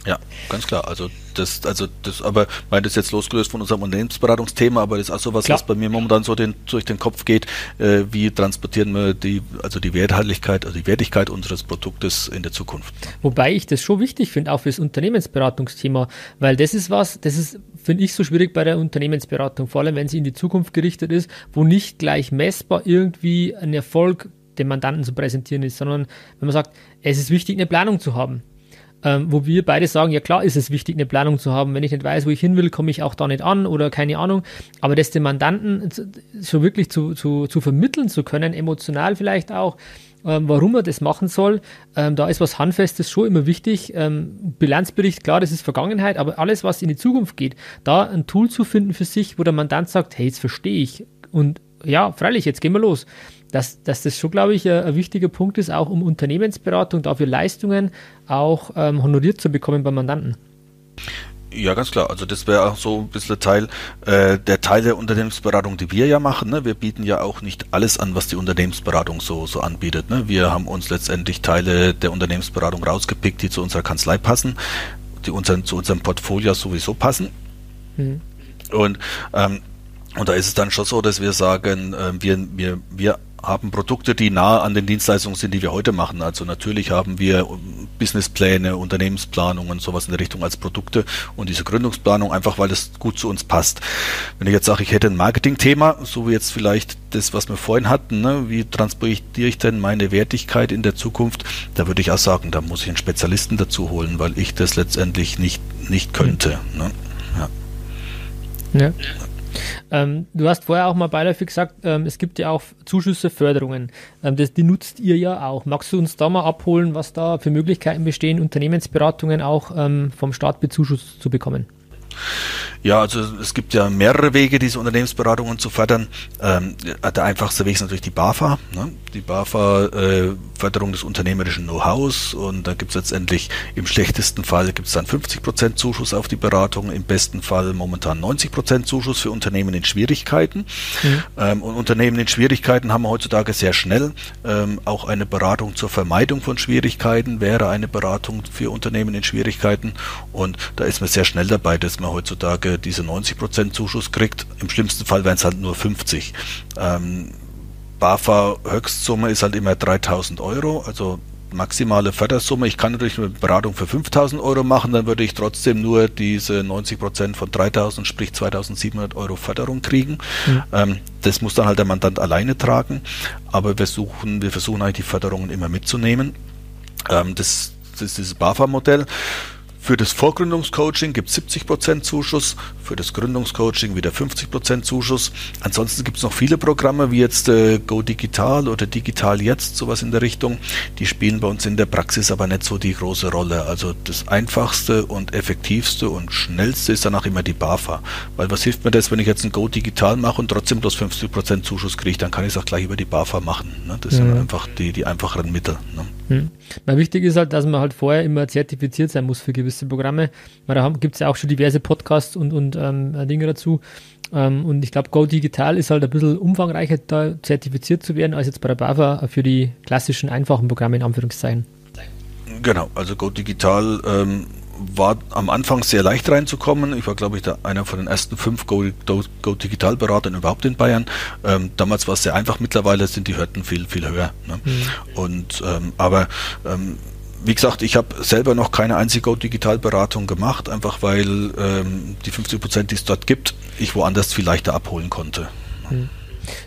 [SPEAKER 2] Ja, ganz klar. Also das, also das, aber meine das jetzt losgelöst von unserem Unternehmensberatungsthema, aber das ist auch so was, Klar. was bei mir momentan so den, durch den Kopf geht. Äh, wie transportieren wir die, also die Werthaltigkeit, also die Wertigkeit unseres Produktes in der Zukunft?
[SPEAKER 1] Wobei ich das schon wichtig finde, auch fürs Unternehmensberatungsthema, weil das ist was, das ist, finde ich, so schwierig bei der Unternehmensberatung, vor allem wenn sie in die Zukunft gerichtet ist, wo nicht gleich messbar irgendwie ein Erfolg dem Mandanten zu präsentieren ist, sondern wenn man sagt, es ist wichtig, eine Planung zu haben ähm, wo wir beide sagen, ja klar ist es wichtig, eine Planung zu haben. Wenn ich nicht weiß, wo ich hin will, komme ich auch da nicht an oder keine Ahnung. Aber das dem Mandanten so wirklich zu, zu, zu vermitteln zu können, emotional vielleicht auch, ähm, warum er das machen soll, ähm, da ist was Handfestes schon immer wichtig. Ähm, Bilanzbericht, klar, das ist Vergangenheit, aber alles, was in die Zukunft geht, da ein Tool zu finden für sich, wo der Mandant sagt, hey, jetzt verstehe ich. Und ja, freilich, jetzt gehen wir los dass, dass das schon, glaube ich, ein, ein, wichtiger Punkt ist, auch um Unternehmensberatung, dafür Leistungen auch ähm, honoriert zu bekommen beim Mandanten.
[SPEAKER 2] Ja, ganz klar. Also das wäre auch so ein bisschen Teil äh, der Teil der Unternehmensberatung, die wir ja machen. Ne? Wir bieten ja auch nicht alles an, was die Unternehmensberatung so, so anbietet. Ne? Wir haben uns letztendlich Teile der Unternehmensberatung rausgepickt, die zu unserer Kanzlei passen, die unseren, zu unserem Portfolio sowieso passen. Mhm. Und ähm, und da ist es dann schon so, dass wir sagen, äh, wir, wir, wir haben Produkte, die nah an den Dienstleistungen sind, die wir heute machen. Also natürlich haben wir Businesspläne, Unternehmensplanungen, sowas in der Richtung als Produkte und diese Gründungsplanung einfach, weil das gut zu uns passt. Wenn ich jetzt sage, ich hätte ein Marketingthema, so wie jetzt vielleicht das, was wir vorhin hatten, ne, wie transportiere ich denn meine Wertigkeit in der Zukunft, da würde ich auch sagen, da muss ich einen Spezialisten dazu holen, weil ich das letztendlich nicht, nicht könnte. Ne?
[SPEAKER 1] Ja. ja. Ähm, du hast vorher auch mal beiläufig gesagt, ähm, es gibt ja auch Zuschüsse, Förderungen. Ähm, das, die nutzt ihr ja auch. Magst du uns da mal abholen, was da für Möglichkeiten bestehen, Unternehmensberatungen auch ähm, vom Staat bezuschusst zu bekommen?
[SPEAKER 2] Ja, also es gibt ja mehrere Wege, diese Unternehmensberatungen zu fördern. Ähm, der einfachste Weg ist natürlich die BAFA. Ne? Die BAFA äh, Förderung des unternehmerischen Know-hows und da gibt es letztendlich im schlechtesten Fall gibt es dann 50% Zuschuss auf die Beratung, im besten Fall momentan 90% Zuschuss für Unternehmen in Schwierigkeiten. Mhm. Ähm, und Unternehmen in Schwierigkeiten haben wir heutzutage sehr schnell. Ähm, auch eine Beratung zur Vermeidung von Schwierigkeiten wäre eine Beratung für Unternehmen in Schwierigkeiten und da ist man sehr schnell dabei, dass man heutzutage diese 90% Zuschuss kriegt. Im schlimmsten Fall wären es halt nur 50. Ähm, BAFA Höchstsumme ist halt immer 3000 Euro, also maximale Fördersumme. Ich kann natürlich eine Beratung für 5000 Euro machen, dann würde ich trotzdem nur diese 90 Prozent von 3000, sprich 2700 Euro Förderung kriegen. Mhm. Ähm, das muss dann halt der Mandant alleine tragen, aber wir suchen, wir versuchen eigentlich die Förderungen immer mitzunehmen. Ähm, das, das ist dieses BAFA-Modell. Für das Vorgründungscoaching gibt es 70% Zuschuss, für das Gründungscoaching wieder 50% Zuschuss. Ansonsten gibt es noch viele Programme wie jetzt äh, Go Digital oder Digital Jetzt, sowas in der Richtung. Die spielen bei uns in der Praxis aber nicht so die große Rolle. Also das einfachste und effektivste und schnellste ist danach immer die BAFA. Weil was hilft mir das, wenn ich jetzt ein Go Digital mache und trotzdem bloß 50% Zuschuss kriege, dann kann ich es auch gleich über die BAFA machen. Ne? Das mhm. sind einfach die, die einfacheren Mittel. Ne?
[SPEAKER 1] Mhm. Na, wichtig ist halt, dass man halt vorher immer zertifiziert sein muss für gewisse Programme. Weil da gibt es ja auch schon diverse Podcasts und, und ähm, Dinge dazu. Ähm, und ich glaube, Go Digital ist halt ein bisschen umfangreicher, da zertifiziert zu werden, als jetzt bei der BAFA für die klassischen, einfachen Programme in Anführungszeichen.
[SPEAKER 2] Genau, also Go Digital ähm, war am Anfang sehr leicht reinzukommen. Ich war, glaube ich, einer von den ersten fünf Go, Go, Go Digital Beratern überhaupt in Bayern. Ähm, damals war es sehr einfach, mittlerweile sind die Hürden viel, viel höher. Ne? Mhm. Und ähm, aber ähm, wie gesagt, ich habe selber noch keine einzige Go Digital Beratung gemacht, einfach weil ähm, die 50 Prozent, die es dort gibt, ich woanders viel leichter abholen konnte. Mhm.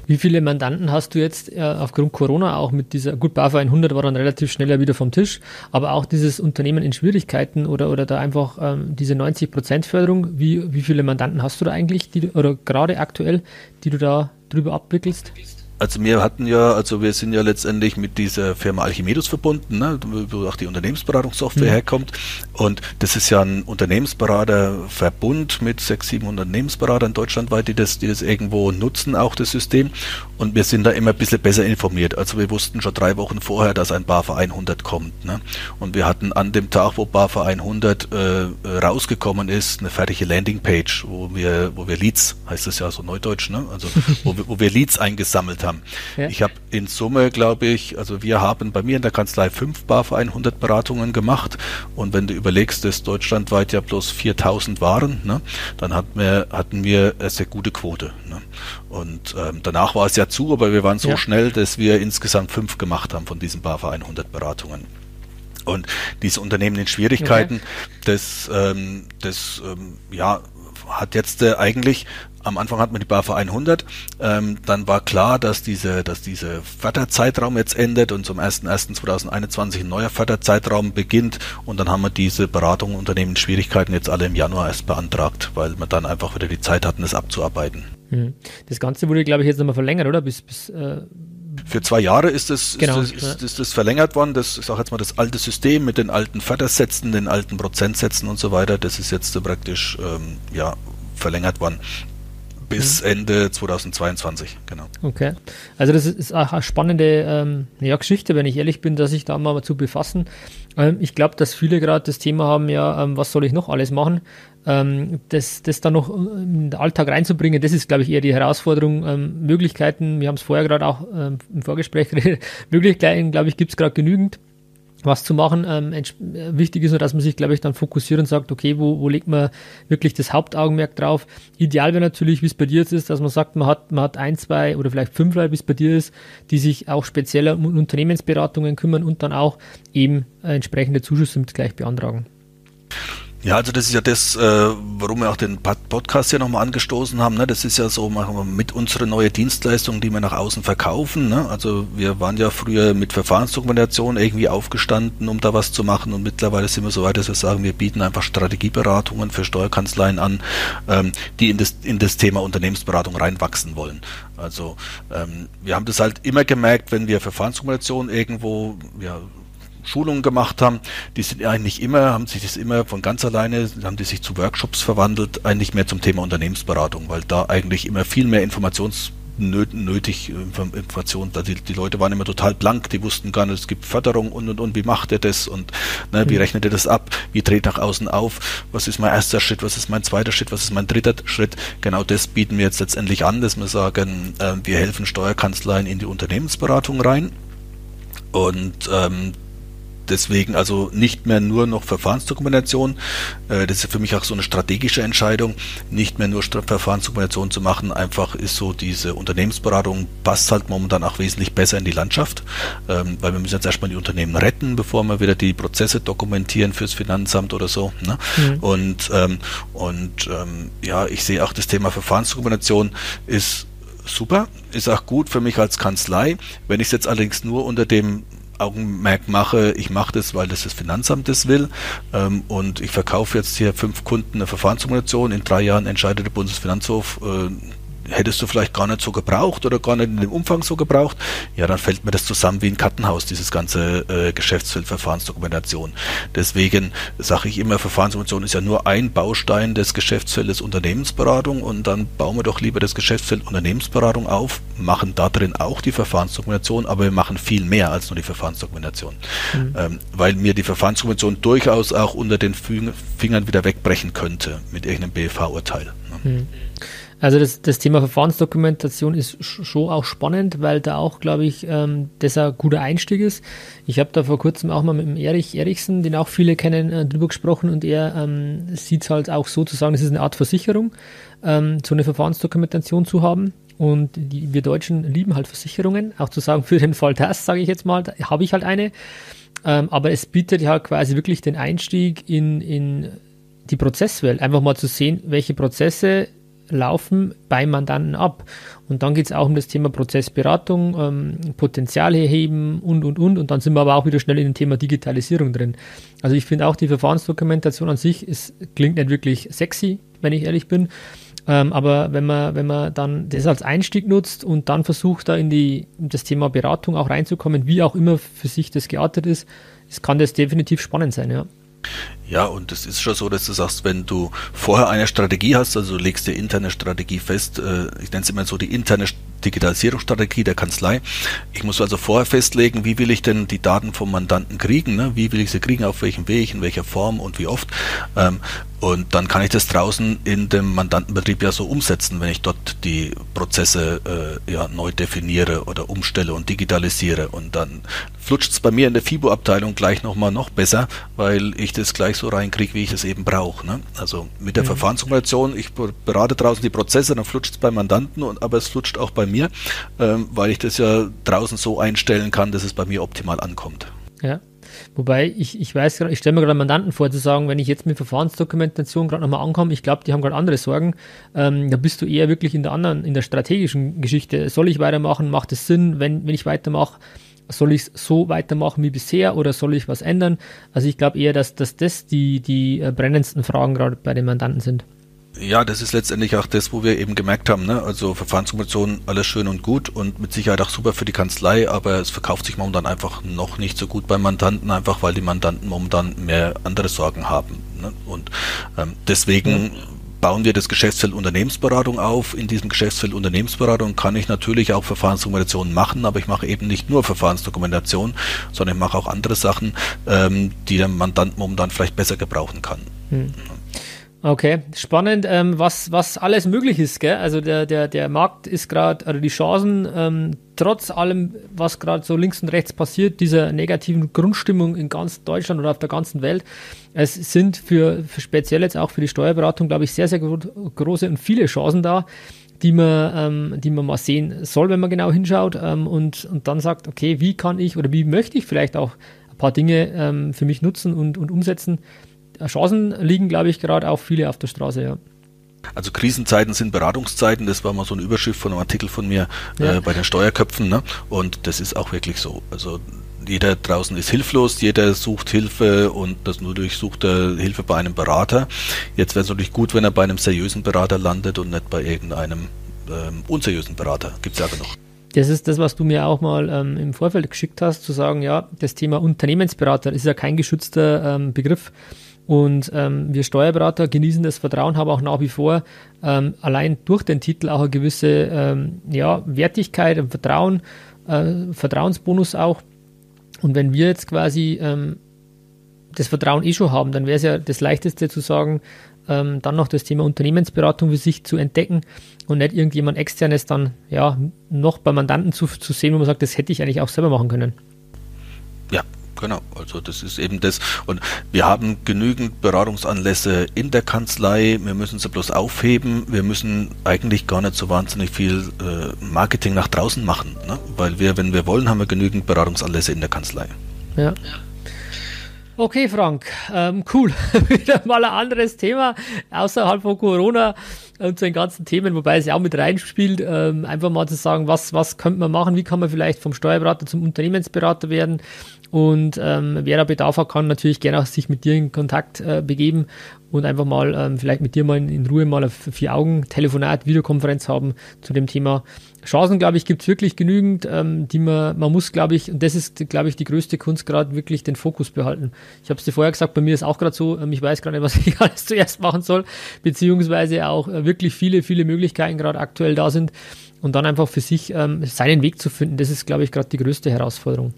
[SPEAKER 1] Wie viele Mandanten hast du jetzt äh, aufgrund Corona auch mit dieser, gut, BAFA 100 war dann relativ schneller wieder vom Tisch, aber auch dieses Unternehmen in Schwierigkeiten oder, oder da einfach ähm, diese 90% Förderung, wie, wie viele Mandanten hast du da eigentlich, die, oder gerade aktuell, die du da drüber abwickelst?
[SPEAKER 2] Also wir hatten ja, also wir sind ja letztendlich mit dieser Firma Alchimedus verbunden, ne, wo auch die Unternehmensberatungssoftware mhm. herkommt. Und das ist ja ein Unternehmensberaterverbund mit 600, 700 Unternehmensberatern deutschlandweit, die das, die das irgendwo nutzen, auch das System. Und wir sind da immer ein bisschen besser informiert. Also wir wussten schon drei Wochen vorher, dass ein BAFA 100 kommt. Ne? Und wir hatten an dem Tag, wo BAFA 100 äh, rausgekommen ist, eine fertige Landingpage, wo wir, wo wir Leads, heißt das ja so neudeutsch, ne? also wo, wir, wo wir Leads eingesammelt haben. Ja. Ich habe in Summe, glaube ich, also wir haben bei mir in der Kanzlei fünf BAFA 100 Beratungen gemacht. Und wenn du überlegst, dass deutschlandweit ja bloß 4000 waren, ne? dann hatten wir, hatten wir eine sehr gute Quote. Ne? Und ähm, danach war es ja zu, aber wir waren so ja. schnell, dass wir insgesamt fünf gemacht haben von diesen BAFA 100 Beratungen. Und diese Unternehmen in Schwierigkeiten, okay. das, ähm, das ähm, ja, hat jetzt äh, eigentlich am Anfang hat man die BAFA 100, ähm, dann war klar, dass diese, dass diese Förderzeitraum jetzt endet und zum 01.01.2021 ein neuer Förderzeitraum beginnt und dann haben wir diese Beratung Unternehmen Schwierigkeiten jetzt alle im Januar erst beantragt, weil wir dann einfach wieder die Zeit hatten, es abzuarbeiten.
[SPEAKER 1] Hm. Das Ganze wurde, glaube ich, jetzt nochmal verlängert, oder? Bis, bis äh
[SPEAKER 2] für zwei Jahre ist das, genau, ist, das, ist, ist das verlängert worden. Das ist auch jetzt mal das alte System mit den alten Fördersätzen, den alten Prozentsätzen und so weiter. Das ist jetzt praktisch ähm, ja, verlängert worden bis mhm. Ende 2022, genau.
[SPEAKER 1] Okay. Also das ist auch eine spannende ähm, ja, Geschichte, wenn ich ehrlich bin, dass ich da mal zu befassen. Ähm, ich glaube, dass viele gerade das Thema haben, ja, ähm, was soll ich noch alles machen? Ähm, das, das dann noch in den Alltag reinzubringen, das ist, glaube ich, eher die Herausforderung. Ähm, Möglichkeiten, wir haben es vorher gerade auch ähm, im Vorgespräch geredet, Möglichkeiten, glaube ich, gibt es gerade genügend. Was zu machen. Ähm, wichtig ist nur, dass man sich, glaube ich, dann fokussiert und sagt, okay, wo, wo legt man wirklich das Hauptaugenmerk drauf? Ideal wäre natürlich, wie es bei dir jetzt ist, dass man sagt, man hat, man hat ein, zwei oder vielleicht fünf Leute, wie es bei dir ist, die sich auch spezieller um Unternehmensberatungen kümmern und dann auch eben äh, entsprechende Zuschüsse mit gleich beantragen.
[SPEAKER 2] Ja, also das ist ja das, äh, warum wir auch den Podcast hier nochmal angestoßen haben. Ne? Das ist ja so mit unserer neue Dienstleistung, die wir nach außen verkaufen. Ne? Also wir waren ja früher mit Verfahrensdokumentation irgendwie aufgestanden, um da was zu machen und mittlerweile sind wir so weit, dass wir sagen, wir bieten einfach Strategieberatungen für Steuerkanzleien an, ähm, die in das, in das Thema Unternehmensberatung reinwachsen wollen. Also ähm, wir haben das halt immer gemerkt, wenn wir Verfahrensdokumentation irgendwo ja, Schulungen gemacht haben, die sind eigentlich immer, haben sich das immer von ganz alleine, haben die sich zu Workshops verwandelt, eigentlich mehr zum Thema Unternehmensberatung, weil da eigentlich immer viel mehr Informations nötig Informationen. Die, die Leute waren immer total blank, die wussten gar nicht, es gibt Förderung und und und, wie macht er das und ne, wie mhm. rechnet er das ab, wie dreht nach außen auf, was ist mein erster Schritt, was ist mein zweiter Schritt, was ist mein dritter Schritt. Genau das bieten wir jetzt letztendlich an, dass wir sagen, äh, wir helfen Steuerkanzleien in die Unternehmensberatung rein. Und ähm, deswegen also nicht mehr nur noch Verfahrensdokumentation. Äh, das ist für mich auch so eine strategische Entscheidung, nicht mehr nur Verfahrensdokumentation zu machen. Einfach ist so diese Unternehmensberatung passt halt momentan auch wesentlich besser in die Landschaft, ähm, weil wir müssen jetzt erstmal die Unternehmen retten, bevor wir wieder die Prozesse dokumentieren fürs Finanzamt oder so. Ne? Mhm. Und, ähm, und ähm, ja, ich sehe auch das Thema Verfahrensdokumentation ist super, ist auch gut für mich als Kanzlei. Wenn ich es jetzt allerdings nur unter dem Augenmerk mache, ich mache das, weil das das Finanzamt das will. Ähm, und ich verkaufe jetzt hier fünf Kunden eine Verfahrenssimulation, in drei Jahren entscheidet der Bundesfinanzhof, äh, hättest du vielleicht gar nicht so gebraucht oder gar nicht in dem Umfang so gebraucht, ja, dann fällt mir das zusammen wie ein Kartenhaus, dieses ganze äh, Geschäftsfeld Verfahrensdokumentation. Deswegen sage ich immer, Verfahrensdokumentation ist ja nur ein Baustein des Geschäftsfeldes Unternehmensberatung und dann bauen wir doch lieber das Geschäftsfeld Unternehmensberatung auf, machen da drin auch die Verfahrensdokumentation, aber wir machen viel mehr als nur die Verfahrensdokumentation. Mhm. Ähm, weil mir die Verfahrensdokumentation durchaus auch unter den Fingern wieder wegbrechen könnte mit irgendeinem BFH-Urteil. Ne? Mhm.
[SPEAKER 1] Also das, das Thema Verfahrensdokumentation ist schon auch spannend, weil da auch, glaube ich, ähm, das ein guter Einstieg ist. Ich habe da vor kurzem auch mal mit dem Erich Erichsen, den auch viele kennen, äh, drüber gesprochen und er ähm, sieht es halt auch so zu sagen, es ist eine Art Versicherung, ähm, so eine Verfahrensdokumentation zu haben. Und die, wir Deutschen lieben halt Versicherungen, auch zu sagen, für den Fall das, sage ich jetzt mal, habe ich halt eine. Ähm, aber es bietet halt quasi wirklich den Einstieg in, in die Prozesswelt, einfach mal zu sehen, welche Prozesse laufen bei Mandanten ab. Und dann geht es auch um das Thema Prozessberatung, ähm, Potenziale heben und, und, und. Und dann sind wir aber auch wieder schnell in dem Thema Digitalisierung drin. Also ich finde auch die Verfahrensdokumentation an sich ist, klingt nicht wirklich sexy, wenn ich ehrlich bin. Ähm, aber wenn man, wenn man dann das als Einstieg nutzt und dann versucht, da in, die, in das Thema Beratung auch reinzukommen, wie auch immer für sich das geartet ist, es kann das definitiv spannend sein, ja.
[SPEAKER 2] Ja, und es ist schon so, dass du sagst, wenn du vorher eine Strategie hast, also du legst dir interne Strategie fest, äh, ich nenne es immer so die interne Digitalisierungsstrategie der Kanzlei. Ich muss also vorher festlegen, wie will ich denn die Daten vom Mandanten kriegen, ne? wie will ich sie kriegen, auf welchem Weg, in welcher Form und wie oft. Ähm, und dann kann ich das draußen in dem Mandantenbetrieb ja so umsetzen, wenn ich dort die Prozesse äh, ja, neu definiere oder umstelle und digitalisiere. Und dann flutscht es bei mir in der FIBO-Abteilung gleich nochmal noch besser, weil ich das gleich so reinkriege, wie ich es eben brauche. Ne? Also mit der mhm. Verfahrenssimulation, ich berate draußen die Prozesse, dann flutscht es beim Mandanten, und, aber es flutscht auch bei mir, ähm, weil ich das ja draußen so einstellen kann, dass es bei mir optimal ankommt.
[SPEAKER 1] Ja. Wobei, ich, ich weiß ich stelle mir gerade Mandanten vor, zu sagen, wenn ich jetzt mit Verfahrensdokumentation gerade nochmal ankomme, ich glaube, die haben gerade andere Sorgen, ähm, da bist du eher wirklich in der anderen, in der strategischen Geschichte. Soll ich weitermachen? Macht es Sinn, wenn, wenn ich weitermache? Soll ich es so weitermachen wie bisher oder soll ich was ändern? Also ich glaube eher, dass, dass das die, die äh, brennendsten Fragen gerade bei den Mandanten sind.
[SPEAKER 2] Ja, das ist letztendlich auch das, wo wir eben gemerkt haben, ne? also Verfahrensdokumentation, alles schön und gut und mit Sicherheit auch super für die Kanzlei, aber es verkauft sich momentan einfach noch nicht so gut bei Mandanten, einfach weil die Mandanten momentan mehr andere Sorgen haben. Ne? Und ähm, deswegen bauen wir das Geschäftsfeld Unternehmensberatung auf. In diesem Geschäftsfeld Unternehmensberatung kann ich natürlich auch Verfahrensdokumentation machen, aber ich mache eben nicht nur Verfahrensdokumentation, sondern ich mache auch andere Sachen, ähm, die der Mandant momentan vielleicht besser gebrauchen kann. Hm.
[SPEAKER 1] Okay, spannend, ähm, was, was alles möglich ist, gell? Also der, der, der Markt ist gerade, oder die Chancen, ähm, trotz allem, was gerade so links und rechts passiert, dieser negativen Grundstimmung in ganz Deutschland oder auf der ganzen Welt, es sind für, für speziell jetzt auch für die Steuerberatung, glaube ich, sehr, sehr gro große und viele Chancen da, die man, ähm, die man mal sehen soll, wenn man genau hinschaut ähm, und, und dann sagt, okay, wie kann ich oder wie möchte ich vielleicht auch ein paar Dinge ähm, für mich nutzen und, und umsetzen, Chancen liegen, glaube ich, gerade auch viele auf der Straße, ja.
[SPEAKER 2] Also Krisenzeiten sind Beratungszeiten, das war mal so ein Überschrift von einem Artikel von mir ja. äh, bei den Steuerköpfen, ne? Und das ist auch wirklich so. Also jeder draußen ist hilflos, jeder sucht Hilfe und das nur durch sucht er Hilfe bei einem Berater. Jetzt wäre es natürlich gut, wenn er bei einem seriösen Berater landet und nicht bei irgendeinem ähm, unseriösen Berater. Gibt es ja genug.
[SPEAKER 1] Das ist das, was du mir auch mal ähm, im Vorfeld geschickt hast, zu sagen, ja, das Thema Unternehmensberater ist ja kein geschützter ähm, Begriff. Und ähm, wir Steuerberater genießen das Vertrauen, haben auch nach wie vor ähm, allein durch den Titel auch eine gewisse ähm, ja, Wertigkeit, ein Vertrauen, äh, Vertrauensbonus auch. Und wenn wir jetzt quasi ähm, das Vertrauen eh schon haben, dann wäre es ja das Leichteste zu sagen, ähm, dann noch das Thema Unternehmensberatung für sich zu entdecken und nicht irgendjemand externes dann ja noch bei Mandanten zu, zu sehen, wo man sagt, das hätte ich eigentlich auch selber machen können.
[SPEAKER 2] Ja, Genau, also das ist eben das. Und wir haben genügend Beratungsanlässe in der Kanzlei. Wir müssen sie bloß aufheben. Wir müssen eigentlich gar nicht so wahnsinnig viel äh, Marketing nach draußen machen, ne? weil wir, wenn wir wollen, haben wir genügend Beratungsanlässe in der Kanzlei.
[SPEAKER 1] Ja. Okay, Frank, ähm, cool. Wieder mal ein anderes Thema außerhalb von Corona und zu den ganzen Themen, wobei es ja auch mit reinspielt, ähm, einfach mal zu sagen, was, was könnte man machen, wie kann man vielleicht vom Steuerberater zum Unternehmensberater werden, und ähm, wer da Bedarf hat, kann natürlich gerne auch sich mit dir in Kontakt äh, begeben und einfach mal ähm, vielleicht mit dir mal in, in Ruhe mal ein Vier-Augen-Telefonat, Videokonferenz haben zu dem Thema. Chancen, glaube ich, gibt es wirklich genügend, ähm, die man, man muss, glaube ich, und das ist, glaube ich, die größte Kunst gerade, wirklich den Fokus behalten. Ich habe es dir vorher gesagt, bei mir ist auch gerade so, ähm, ich weiß gerade nicht, was ich alles zuerst machen soll, beziehungsweise auch äh, wirklich viele, viele Möglichkeiten gerade aktuell da sind und dann einfach für sich ähm, seinen Weg zu finden, das ist, glaube ich, gerade die größte Herausforderung.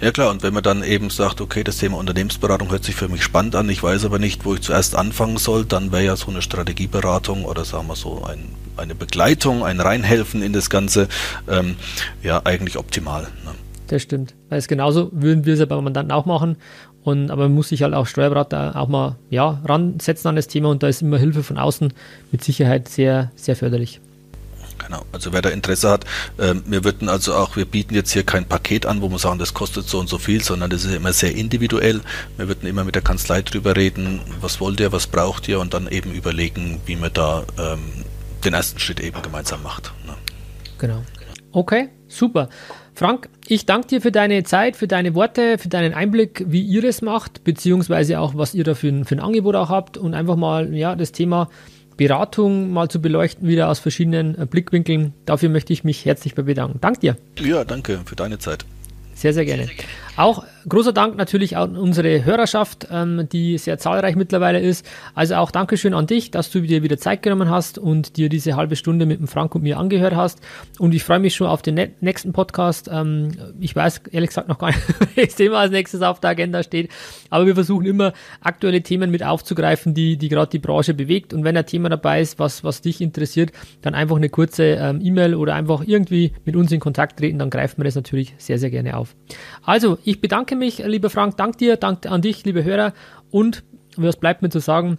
[SPEAKER 2] Ja klar, und wenn man dann eben sagt, okay, das Thema Unternehmensberatung hört sich für mich spannend an, ich weiß aber nicht, wo ich zuerst anfangen soll, dann wäre ja so eine Strategieberatung oder sagen wir so ein, eine Begleitung, ein Reinhelfen in das Ganze ähm, ja eigentlich optimal. Ne?
[SPEAKER 1] Das stimmt. Weil es genauso würden wir es ja beim Mandanten auch machen. Und, aber man muss sich halt auch Steuerberater auch mal ja, ransetzen an das Thema und da ist immer Hilfe von außen mit Sicherheit sehr, sehr förderlich.
[SPEAKER 2] Genau, also wer da Interesse hat, äh, wir würden also auch, wir bieten jetzt hier kein Paket an, wo wir sagen, das kostet so und so viel, sondern das ist immer sehr individuell. Wir würden immer mit der Kanzlei drüber reden, was wollt ihr, was braucht ihr und dann eben überlegen, wie man da ähm, den ersten Schritt eben gemeinsam macht. Ne?
[SPEAKER 1] Genau. Okay, super. Frank, ich danke dir für deine Zeit, für deine Worte, für deinen Einblick, wie ihr es macht, beziehungsweise auch, was ihr da für für ein Angebot auch habt und einfach mal ja, das Thema Beratung mal zu beleuchten, wieder aus verschiedenen äh, Blickwinkeln. Dafür möchte ich mich herzlich bedanken. Dank dir.
[SPEAKER 2] Ja, danke für deine Zeit.
[SPEAKER 1] Sehr, sehr gerne. Auch großer Dank natürlich an unsere Hörerschaft, ähm, die sehr zahlreich mittlerweile ist. Also auch Dankeschön an dich, dass du dir wieder Zeit genommen hast und dir diese halbe Stunde mit dem Frank und mir angehört hast. Und ich freue mich schon auf den nächsten Podcast. Ähm, ich weiß ehrlich gesagt noch gar nicht, welches Thema als nächstes auf der Agenda steht. Aber wir versuchen immer aktuelle Themen mit aufzugreifen, die, die gerade die Branche bewegt. Und wenn ein Thema dabei ist, was, was dich interessiert, dann einfach eine kurze ähm, E-Mail oder einfach irgendwie mit uns in Kontakt treten, dann greifen wir das natürlich sehr, sehr gerne auf. Also, ich bedanke mich, lieber Frank, dank dir, dank an dich, liebe Hörer. Und was bleibt mir zu sagen?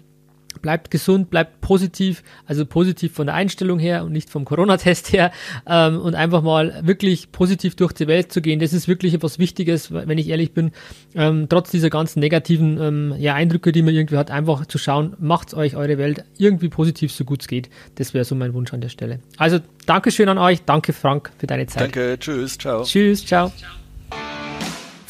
[SPEAKER 1] Bleibt gesund, bleibt positiv, also positiv von der Einstellung her und nicht vom Corona-Test her ähm, und einfach mal wirklich positiv durch die Welt zu gehen. Das ist wirklich etwas Wichtiges, wenn ich ehrlich bin. Ähm, trotz dieser ganzen negativen ähm, ja, Eindrücke, die man irgendwie hat, einfach zu schauen, macht euch eure Welt irgendwie positiv, so gut es geht. Das wäre so mein Wunsch an der Stelle. Also Dankeschön an euch, danke Frank für deine Zeit.
[SPEAKER 2] Danke, tschüss, ciao.
[SPEAKER 1] Tschüss, ciao.